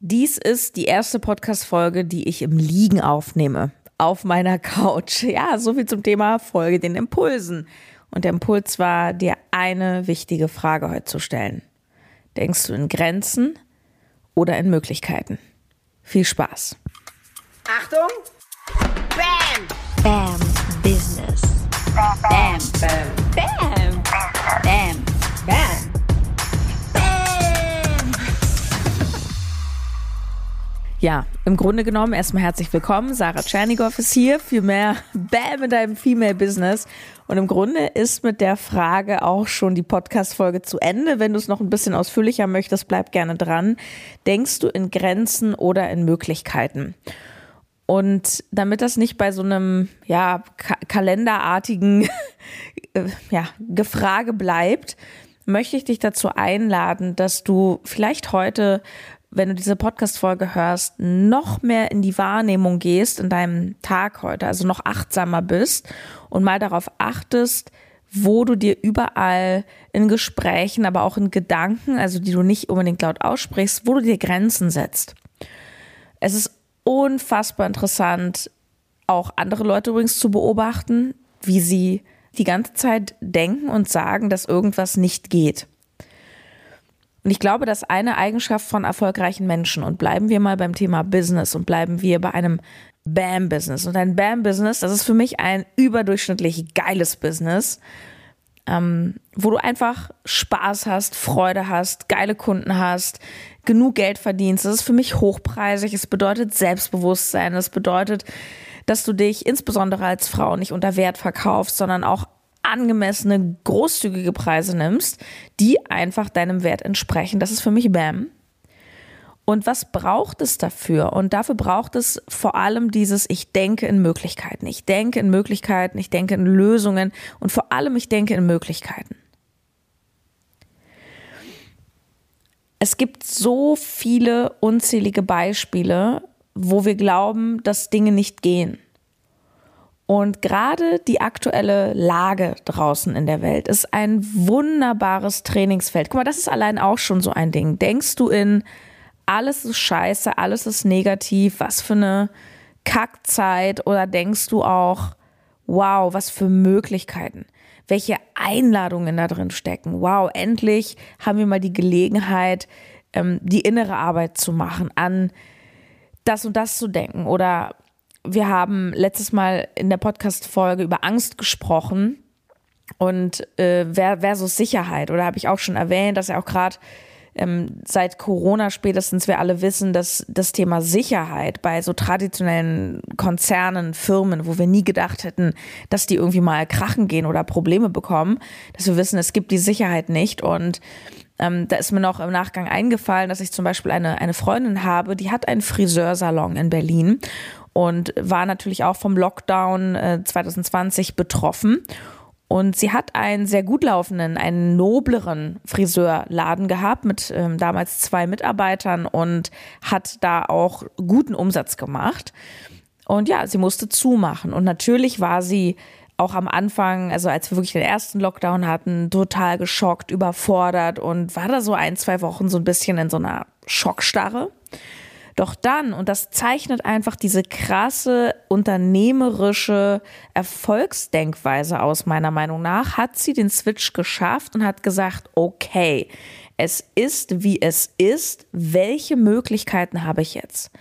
Dies ist die erste Podcast-Folge, die ich im Liegen aufnehme. Auf meiner Couch. Ja, so viel zum Thema Folge den Impulsen. Und der Impuls war, dir eine wichtige Frage heute zu stellen. Denkst du in Grenzen oder in Möglichkeiten? Viel Spaß. Achtung! Bam! Bam Business. Bam! Bam! Bam. Bam. Bam! Ja, im Grunde genommen erstmal herzlich willkommen. Sarah Tschernigow ist hier für mehr Bam in deinem Female Business. Und im Grunde ist mit der Frage auch schon die Podcast-Folge zu Ende. Wenn du es noch ein bisschen ausführlicher möchtest, bleib gerne dran. Denkst du in Grenzen oder in Möglichkeiten? Und damit das nicht bei so einem ja, ka kalenderartigen äh, ja, Gefrage bleibt, möchte ich dich dazu einladen, dass du vielleicht heute wenn du diese Podcast-Folge hörst, noch mehr in die Wahrnehmung gehst in deinem Tag heute, also noch achtsamer bist und mal darauf achtest, wo du dir überall in Gesprächen, aber auch in Gedanken, also die du nicht unbedingt laut aussprichst, wo du dir Grenzen setzt. Es ist unfassbar interessant, auch andere Leute übrigens zu beobachten, wie sie die ganze Zeit denken und sagen, dass irgendwas nicht geht. Und ich glaube, dass eine Eigenschaft von erfolgreichen Menschen, und bleiben wir mal beim Thema Business und bleiben wir bei einem BAM-Business. Und ein BAM-Business, das ist für mich ein überdurchschnittlich geiles Business, ähm, wo du einfach Spaß hast, Freude hast, geile Kunden hast, genug Geld verdienst. Das ist für mich hochpreisig. Es bedeutet Selbstbewusstsein. Es bedeutet, dass du dich insbesondere als Frau nicht unter Wert verkaufst, sondern auch angemessene, großzügige Preise nimmst, die einfach deinem Wert entsprechen. Das ist für mich BAM. Und was braucht es dafür? Und dafür braucht es vor allem dieses, ich denke in Möglichkeiten. Ich denke in Möglichkeiten, ich denke in Lösungen und vor allem ich denke in Möglichkeiten. Es gibt so viele unzählige Beispiele, wo wir glauben, dass Dinge nicht gehen. Und gerade die aktuelle Lage draußen in der Welt ist ein wunderbares Trainingsfeld. Guck mal, das ist allein auch schon so ein Ding. Denkst du in, alles ist scheiße, alles ist negativ, was für eine Kackzeit? Oder denkst du auch, wow, was für Möglichkeiten? Welche Einladungen da drin stecken? Wow, endlich haben wir mal die Gelegenheit, ähm, die innere Arbeit zu machen, an das und das zu denken oder wir haben letztes Mal in der Podcast-Folge über Angst gesprochen. Und äh, versus Sicherheit. Oder habe ich auch schon erwähnt, dass ja auch gerade ähm, seit Corona spätestens wir alle wissen, dass das Thema Sicherheit bei so traditionellen Konzernen, Firmen, wo wir nie gedacht hätten, dass die irgendwie mal krachen gehen oder Probleme bekommen, dass wir wissen, es gibt die Sicherheit nicht. Und ähm, da ist mir noch im Nachgang eingefallen, dass ich zum Beispiel eine, eine Freundin habe, die hat einen Friseursalon in Berlin und war natürlich auch vom Lockdown äh, 2020 betroffen. Und sie hat einen sehr gut laufenden, einen nobleren Friseurladen gehabt mit ähm, damals zwei Mitarbeitern und hat da auch guten Umsatz gemacht. Und ja, sie musste zumachen. Und natürlich war sie auch am Anfang, also als wir wirklich den ersten Lockdown hatten, total geschockt, überfordert und war da so ein, zwei Wochen so ein bisschen in so einer Schockstarre. Doch dann, und das zeichnet einfach diese krasse unternehmerische Erfolgsdenkweise aus, meiner Meinung nach, hat sie den Switch geschafft und hat gesagt, okay, es ist, wie es ist, welche Möglichkeiten habe ich jetzt?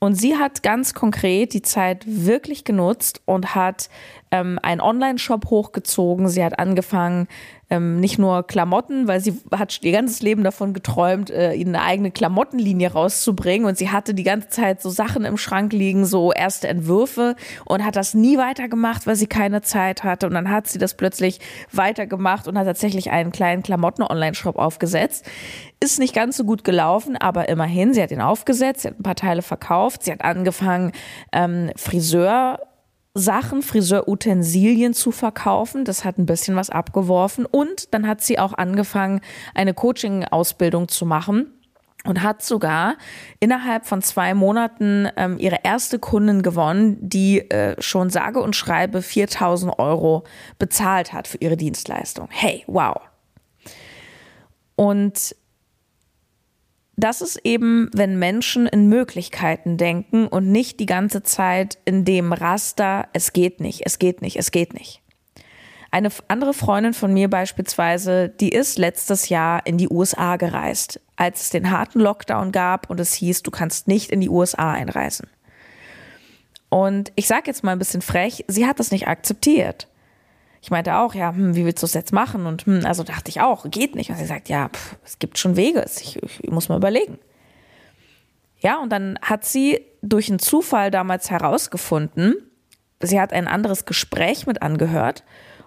Und sie hat ganz konkret die Zeit wirklich genutzt und hat ähm, einen Online-Shop hochgezogen. Sie hat angefangen, ähm, nicht nur Klamotten, weil sie hat ihr ganzes Leben davon geträumt, äh, eine eigene Klamottenlinie rauszubringen. Und sie hatte die ganze Zeit so Sachen im Schrank liegen, so erste Entwürfe und hat das nie weitergemacht, weil sie keine Zeit hatte. Und dann hat sie das plötzlich weitergemacht und hat tatsächlich einen kleinen Klamotten-Online-Shop aufgesetzt. Ist nicht ganz so gut gelaufen, aber immerhin, sie hat ihn aufgesetzt, sie hat ein paar Teile verkauft, sie hat angefangen, ähm, Friseur Sachen, Friseurutensilien zu verkaufen. Das hat ein bisschen was abgeworfen. Und dann hat sie auch angefangen, eine Coaching-Ausbildung zu machen und hat sogar innerhalb von zwei Monaten ähm, ihre erste Kundin gewonnen, die äh, schon sage und schreibe 4000 Euro bezahlt hat für ihre Dienstleistung. Hey, wow. Und das ist eben, wenn Menschen in Möglichkeiten denken und nicht die ganze Zeit in dem Raster, es geht nicht, es geht nicht, es geht nicht. Eine andere Freundin von mir beispielsweise, die ist letztes Jahr in die USA gereist, als es den harten Lockdown gab und es hieß, du kannst nicht in die USA einreisen. Und ich sage jetzt mal ein bisschen frech, sie hat das nicht akzeptiert. Ich meinte auch, ja, hm, wie willst du es jetzt machen? Und hm, also dachte ich auch, geht nicht. Und sie sagt, ja, pff, es gibt schon Wege, ich, ich muss mal überlegen. Ja, und dann hat sie durch einen Zufall damals herausgefunden, sie hat ein anderes Gespräch mit angehört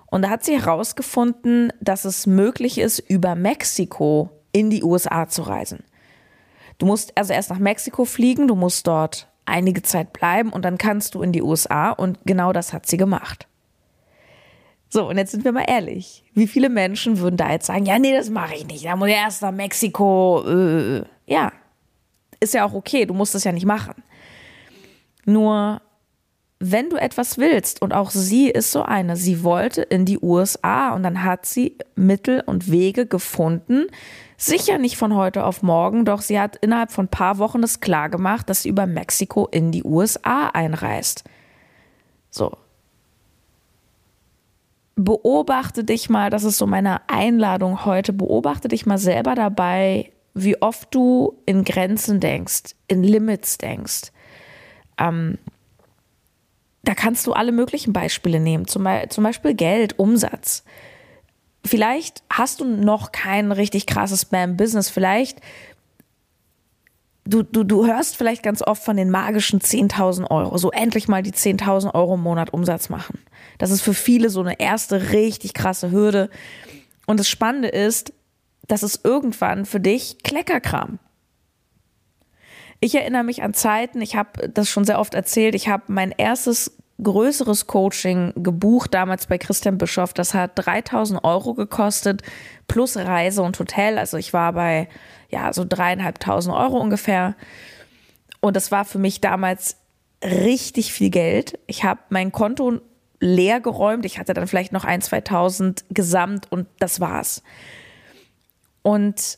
und da hat sie herausgefunden, dass es möglich ist, über Mexiko in die USA zu reisen. Du musst also erst nach Mexiko fliegen, du musst dort einige Zeit bleiben und dann kannst du in die USA und genau das hat sie gemacht. So, und jetzt sind wir mal ehrlich. Wie viele Menschen würden da jetzt sagen, ja, nee, das mache ich nicht. Da muss ich erst nach Mexiko. Äh, ja, ist ja auch okay, du musst das ja nicht machen. Nur, wenn du etwas willst, und auch sie ist so eine, sie wollte in die USA und dann hat sie Mittel und Wege gefunden, sicher nicht von heute auf morgen, doch sie hat innerhalb von ein paar Wochen es klar gemacht, dass sie über Mexiko in die USA einreist. So, beobachte dich mal, das ist so meine Einladung heute, beobachte dich mal selber dabei, wie oft du in Grenzen denkst, in Limits denkst. Ähm, da kannst du alle möglichen Beispiele nehmen, zum, zum Beispiel Geld, Umsatz. Vielleicht hast du noch kein richtig krasses Spam-Business, vielleicht du, du, du hörst vielleicht ganz oft von den magischen 10.000 Euro, so endlich mal die 10.000 Euro im Monat Umsatz machen. Das ist für viele so eine erste richtig krasse Hürde. Und das Spannende ist, das ist irgendwann für dich Kleckerkram. Ich erinnere mich an Zeiten, ich habe das schon sehr oft erzählt, ich habe mein erstes größeres Coaching gebucht, damals bei Christian Bischoff. Das hat 3000 Euro gekostet, plus Reise und Hotel. Also ich war bei, ja, so dreieinhalbtausend Euro ungefähr. Und das war für mich damals richtig viel Geld. Ich habe mein Konto leer geräumt. Ich hatte dann vielleicht noch ein, 2000 gesamt und das war's. Und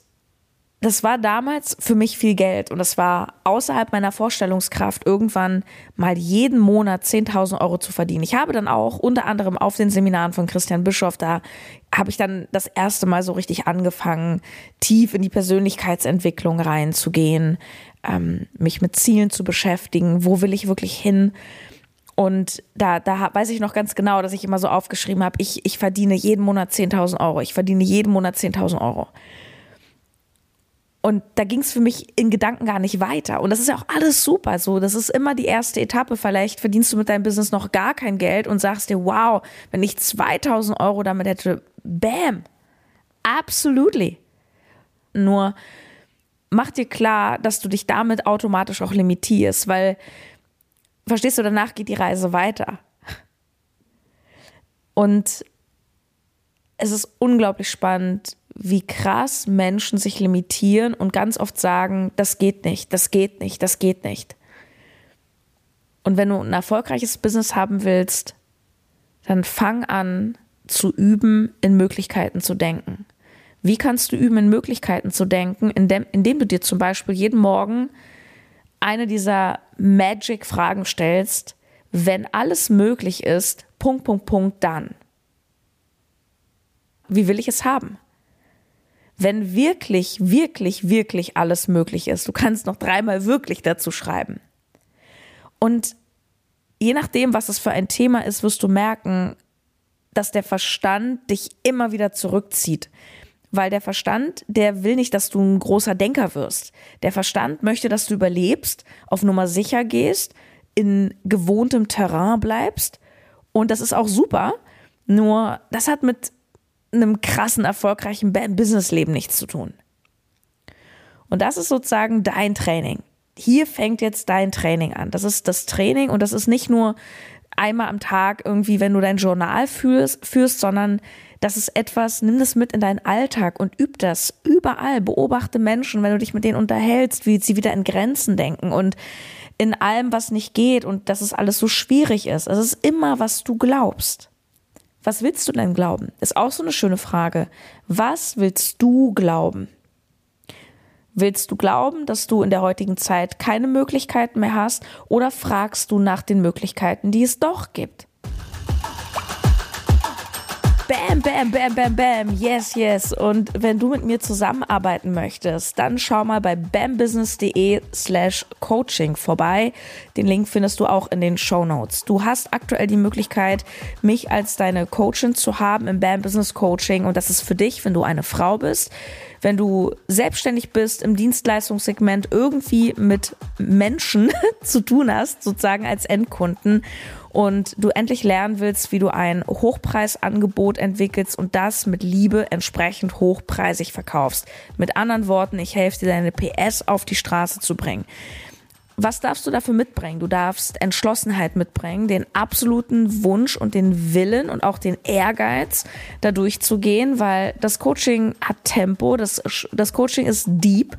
das war damals für mich viel Geld und es war außerhalb meiner Vorstellungskraft, irgendwann mal jeden Monat 10.000 Euro zu verdienen. Ich habe dann auch unter anderem auf den Seminaren von Christian Bischoff, da habe ich dann das erste Mal so richtig angefangen, tief in die Persönlichkeitsentwicklung reinzugehen, ähm, mich mit Zielen zu beschäftigen, wo will ich wirklich hin. Und da, da weiß ich noch ganz genau, dass ich immer so aufgeschrieben habe, ich, ich verdiene jeden Monat 10.000 Euro. Ich verdiene jeden Monat 10.000 Euro. Und da ging es für mich in Gedanken gar nicht weiter. Und das ist ja auch alles super so. Das ist immer die erste Etappe. Vielleicht verdienst du mit deinem Business noch gar kein Geld und sagst dir, wow, wenn ich 2000 Euro damit hätte, bam, absolutely. Nur mach dir klar, dass du dich damit automatisch auch limitierst, weil, verstehst du, danach geht die Reise weiter. Und es ist unglaublich spannend, wie krass Menschen sich limitieren und ganz oft sagen, das geht nicht, das geht nicht, das geht nicht. Und wenn du ein erfolgreiches Business haben willst, dann fang an zu üben, in Möglichkeiten zu denken. Wie kannst du üben, in Möglichkeiten zu denken, indem, indem du dir zum Beispiel jeden Morgen eine dieser Magic-Fragen stellst, wenn alles möglich ist, Punkt, Punkt, Punkt, dann. Wie will ich es haben? Wenn wirklich, wirklich, wirklich alles möglich ist. Du kannst noch dreimal wirklich dazu schreiben. Und je nachdem, was es für ein Thema ist, wirst du merken, dass der Verstand dich immer wieder zurückzieht. Weil der Verstand, der will nicht, dass du ein großer Denker wirst. Der Verstand möchte, dass du überlebst, auf Nummer sicher gehst, in gewohntem Terrain bleibst. Und das ist auch super. Nur das hat mit einem krassen, erfolgreichen Businessleben nichts zu tun. Und das ist sozusagen dein Training. Hier fängt jetzt dein Training an. Das ist das Training und das ist nicht nur einmal am Tag irgendwie, wenn du dein Journal führst, führst sondern das ist etwas, nimm das mit in deinen Alltag und üb das überall. Beobachte Menschen, wenn du dich mit denen unterhältst, wie sie wieder in Grenzen denken und in allem, was nicht geht und dass es alles so schwierig ist. Es ist immer, was du glaubst. Was willst du denn glauben? Ist auch so eine schöne Frage. Was willst du glauben? Willst du glauben, dass du in der heutigen Zeit keine Möglichkeiten mehr hast oder fragst du nach den Möglichkeiten, die es doch gibt? Bam, bam, bam, bam, bam. Yes, yes. Und wenn du mit mir zusammenarbeiten möchtest, dann schau mal bei bambusiness.de slash coaching vorbei. Den Link findest du auch in den Show Notes. Du hast aktuell die Möglichkeit, mich als deine Coachin zu haben im Bam Business Coaching. Und das ist für dich, wenn du eine Frau bist, wenn du selbstständig bist, im Dienstleistungssegment irgendwie mit Menschen zu tun hast, sozusagen als Endkunden und du endlich lernen willst, wie du ein Hochpreisangebot entwickelst und das mit Liebe entsprechend hochpreisig verkaufst. Mit anderen Worten, ich helfe dir, deine PS auf die Straße zu bringen. Was darfst du dafür mitbringen? Du darfst Entschlossenheit mitbringen, den absoluten Wunsch und den Willen und auch den Ehrgeiz, da durchzugehen, weil das Coaching hat Tempo, das, das Coaching ist deep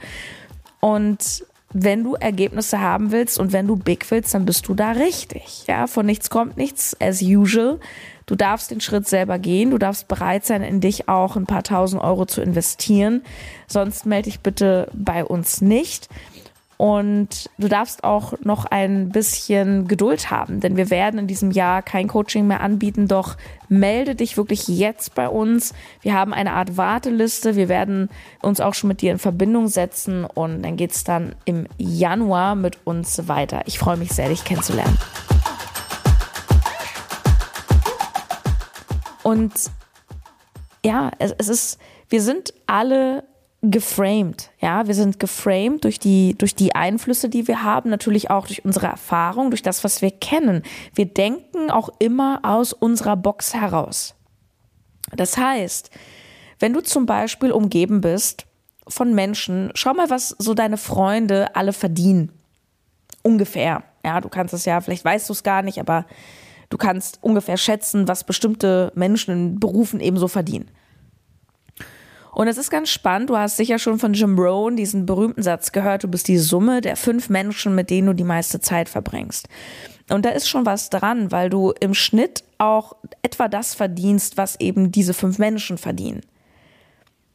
und wenn du Ergebnisse haben willst und wenn du big willst, dann bist du da richtig. Ja, von nichts kommt nichts, as usual. Du darfst den Schritt selber gehen. Du darfst bereit sein, in dich auch ein paar tausend Euro zu investieren. Sonst melde dich bitte bei uns nicht. Und du darfst auch noch ein bisschen Geduld haben, denn wir werden in diesem Jahr kein Coaching mehr anbieten. Doch melde dich wirklich jetzt bei uns. Wir haben eine Art Warteliste. Wir werden uns auch schon mit dir in Verbindung setzen und dann geht es dann im Januar mit uns weiter. Ich freue mich sehr, dich kennenzulernen. Und ja, es, es ist, wir sind alle geframed. Ja, wir sind geframed durch die, durch die Einflüsse, die wir haben, natürlich auch durch unsere Erfahrung, durch das, was wir kennen. Wir denken auch immer aus unserer Box heraus. Das heißt, wenn du zum Beispiel umgeben bist von Menschen, schau mal, was so deine Freunde alle verdienen. Ungefähr. Ja, du kannst es ja, vielleicht weißt du es gar nicht, aber du kannst ungefähr schätzen, was bestimmte Menschen in Berufen ebenso verdienen. Und es ist ganz spannend, du hast sicher schon von Jim Rohn diesen berühmten Satz gehört, du bist die Summe der fünf Menschen, mit denen du die meiste Zeit verbringst. Und da ist schon was dran, weil du im Schnitt auch etwa das verdienst, was eben diese fünf Menschen verdienen.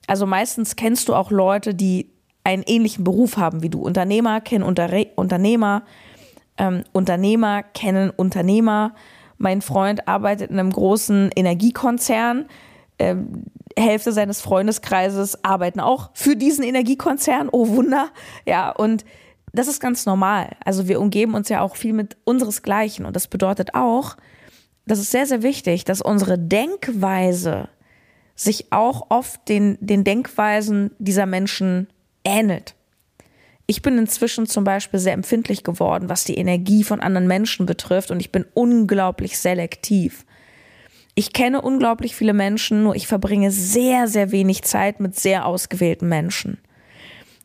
Also meistens kennst du auch Leute, die einen ähnlichen Beruf haben wie du. Unternehmer kennen Unter Unternehmer, ähm, Unternehmer kennen Unternehmer. Mein Freund arbeitet in einem großen Energiekonzern. Ähm, Hälfte seines Freundeskreises arbeiten auch für diesen Energiekonzern. Oh Wunder. Ja, und das ist ganz normal. Also wir umgeben uns ja auch viel mit unseresgleichen. Und das bedeutet auch, das ist sehr, sehr wichtig, dass unsere Denkweise sich auch oft den, den Denkweisen dieser Menschen ähnelt. Ich bin inzwischen zum Beispiel sehr empfindlich geworden, was die Energie von anderen Menschen betrifft und ich bin unglaublich selektiv. Ich kenne unglaublich viele Menschen, nur ich verbringe sehr, sehr wenig Zeit mit sehr ausgewählten Menschen.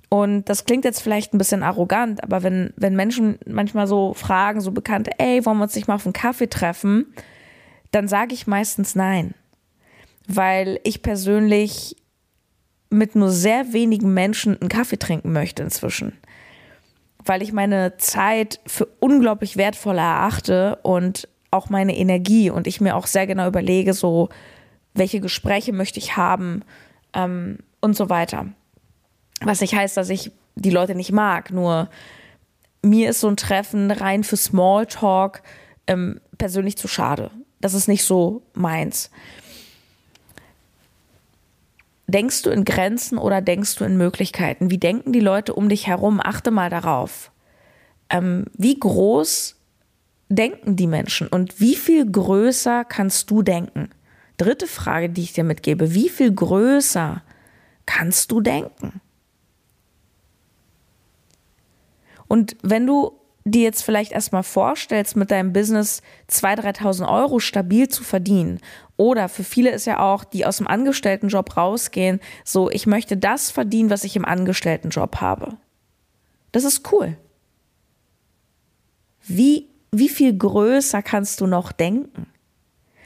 Und das klingt jetzt vielleicht ein bisschen arrogant, aber wenn, wenn Menschen manchmal so fragen, so Bekannte, ey, wollen wir uns nicht mal auf einen Kaffee treffen, dann sage ich meistens nein. Weil ich persönlich mit nur sehr wenigen Menschen einen Kaffee trinken möchte inzwischen. Weil ich meine Zeit für unglaublich wertvoll erachte und auch meine Energie und ich mir auch sehr genau überlege, so welche Gespräche möchte ich haben ähm, und so weiter. Was nicht heißt, dass ich die Leute nicht mag, nur mir ist so ein Treffen rein für Smalltalk ähm, persönlich zu schade. Das ist nicht so meins. Denkst du in Grenzen oder denkst du in Möglichkeiten? Wie denken die Leute um dich herum? Achte mal darauf. Ähm, wie groß denken die Menschen und wie viel größer kannst du denken? Dritte Frage, die ich dir mitgebe, wie viel größer kannst du denken? Und wenn du dir jetzt vielleicht erstmal vorstellst, mit deinem Business 2.000, 3.000 Euro stabil zu verdienen, oder für viele ist ja auch, die aus dem Angestelltenjob rausgehen, so, ich möchte das verdienen, was ich im Angestelltenjob habe. Das ist cool. Wie wie viel größer kannst du noch denken?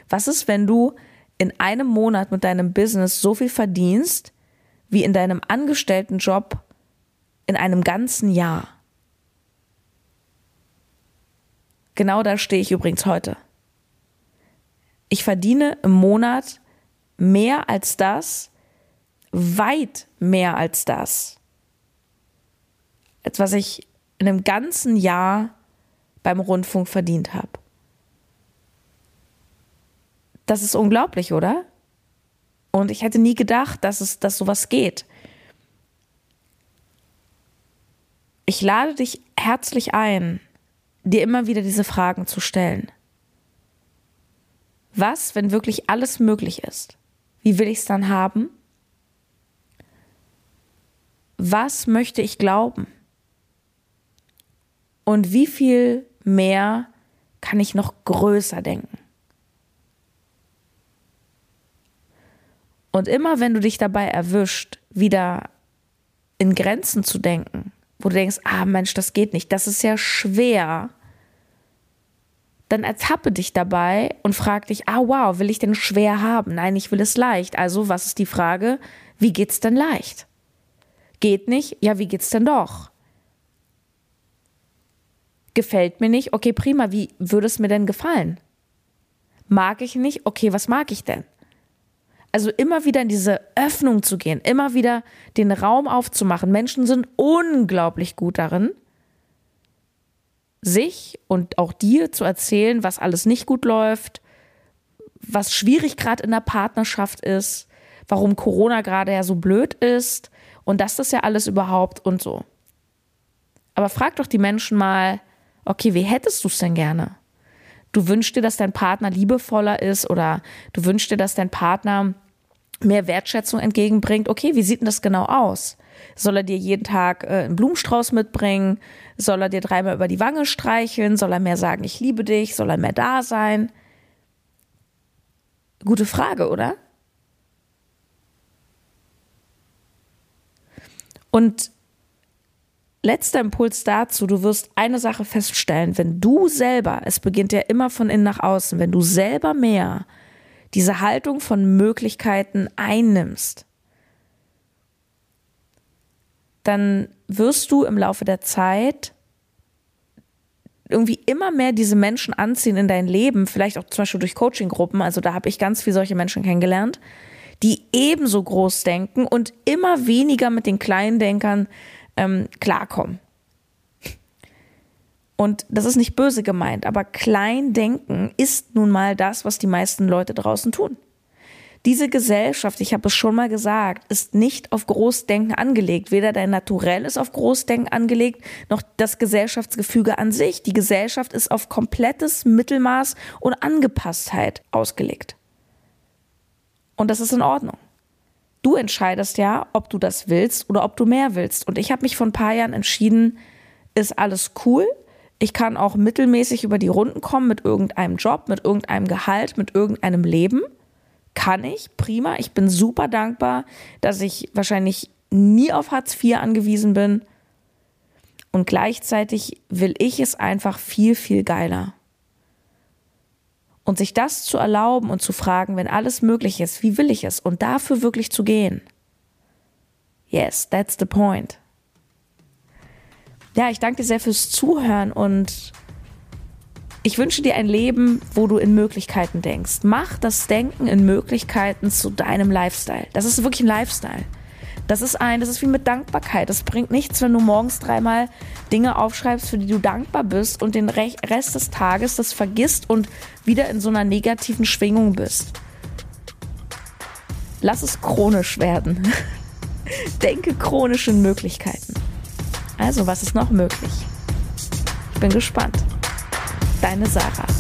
Was ist, wenn du in einem Monat mit deinem Business so viel verdienst, wie in deinem Angestelltenjob in einem ganzen Jahr? Genau da stehe ich übrigens heute. Ich verdiene im Monat mehr als das, weit mehr als das, als was ich in einem ganzen Jahr beim Rundfunk verdient habe. Das ist unglaublich, oder? Und ich hätte nie gedacht, dass es, dass sowas geht. Ich lade dich herzlich ein, dir immer wieder diese Fragen zu stellen. Was, wenn wirklich alles möglich ist? Wie will ich es dann haben? Was möchte ich glauben? Und wie viel mehr kann ich noch größer denken? Und immer wenn du dich dabei erwischt, wieder in Grenzen zu denken, wo du denkst, ah Mensch, das geht nicht, das ist ja schwer, dann ertappe dich dabei und frag dich, ah wow, will ich denn schwer haben? Nein, ich will es leicht. Also, was ist die Frage? Wie geht's denn leicht? Geht nicht? Ja, wie geht's denn doch? Gefällt mir nicht? Okay, prima, wie würde es mir denn gefallen? Mag ich nicht? Okay, was mag ich denn? Also immer wieder in diese Öffnung zu gehen, immer wieder den Raum aufzumachen. Menschen sind unglaublich gut darin, sich und auch dir zu erzählen, was alles nicht gut läuft, was schwierig gerade in der Partnerschaft ist, warum Corona gerade ja so blöd ist und dass das ja alles überhaupt und so. Aber frag doch die Menschen mal, okay, wie hättest du es denn gerne? Du wünschst dir, dass dein Partner liebevoller ist oder du wünschst dir, dass dein Partner mehr Wertschätzung entgegenbringt. Okay, wie sieht denn das genau aus? Soll er dir jeden Tag äh, einen Blumenstrauß mitbringen? Soll er dir dreimal über die Wange streicheln? Soll er mehr sagen, ich liebe dich? Soll er mehr da sein? Gute Frage, oder? Und letzter Impuls dazu, du wirst eine Sache feststellen, wenn du selber, es beginnt ja immer von innen nach außen, wenn du selber mehr diese Haltung von Möglichkeiten einnimmst, dann wirst du im Laufe der Zeit irgendwie immer mehr diese Menschen anziehen in dein Leben, vielleicht auch zum Beispiel durch Coaching-Gruppen, also da habe ich ganz viele solche Menschen kennengelernt, die ebenso groß denken und immer weniger mit den kleinen Denkern ähm, klarkommen. Und das ist nicht böse gemeint, aber Kleindenken ist nun mal das, was die meisten Leute draußen tun. Diese Gesellschaft, ich habe es schon mal gesagt, ist nicht auf Großdenken angelegt. Weder dein Naturell ist auf Großdenken angelegt, noch das Gesellschaftsgefüge an sich. Die Gesellschaft ist auf komplettes Mittelmaß und Angepasstheit ausgelegt. Und das ist in Ordnung. Du entscheidest ja, ob du das willst oder ob du mehr willst. Und ich habe mich vor ein paar Jahren entschieden, ist alles cool ich kann auch mittelmäßig über die Runden kommen mit irgendeinem Job, mit irgendeinem Gehalt, mit irgendeinem Leben. Kann ich, prima. Ich bin super dankbar, dass ich wahrscheinlich nie auf Hartz IV angewiesen bin. Und gleichzeitig will ich es einfach viel, viel geiler. Und sich das zu erlauben und zu fragen, wenn alles möglich ist, wie will ich es? Und dafür wirklich zu gehen. Yes, that's the point ja, ich danke dir sehr fürs Zuhören und ich wünsche dir ein Leben, wo du in Möglichkeiten denkst. Mach das Denken in Möglichkeiten zu deinem Lifestyle. Das ist wirklich ein Lifestyle. Das ist ein, das ist wie mit Dankbarkeit. Das bringt nichts, wenn du morgens dreimal Dinge aufschreibst, für die du dankbar bist und den Rest des Tages das vergisst und wieder in so einer negativen Schwingung bist. Lass es chronisch werden. Denke chronisch in Möglichkeiten. Also, was ist noch möglich? Ich bin gespannt. Deine Sarah.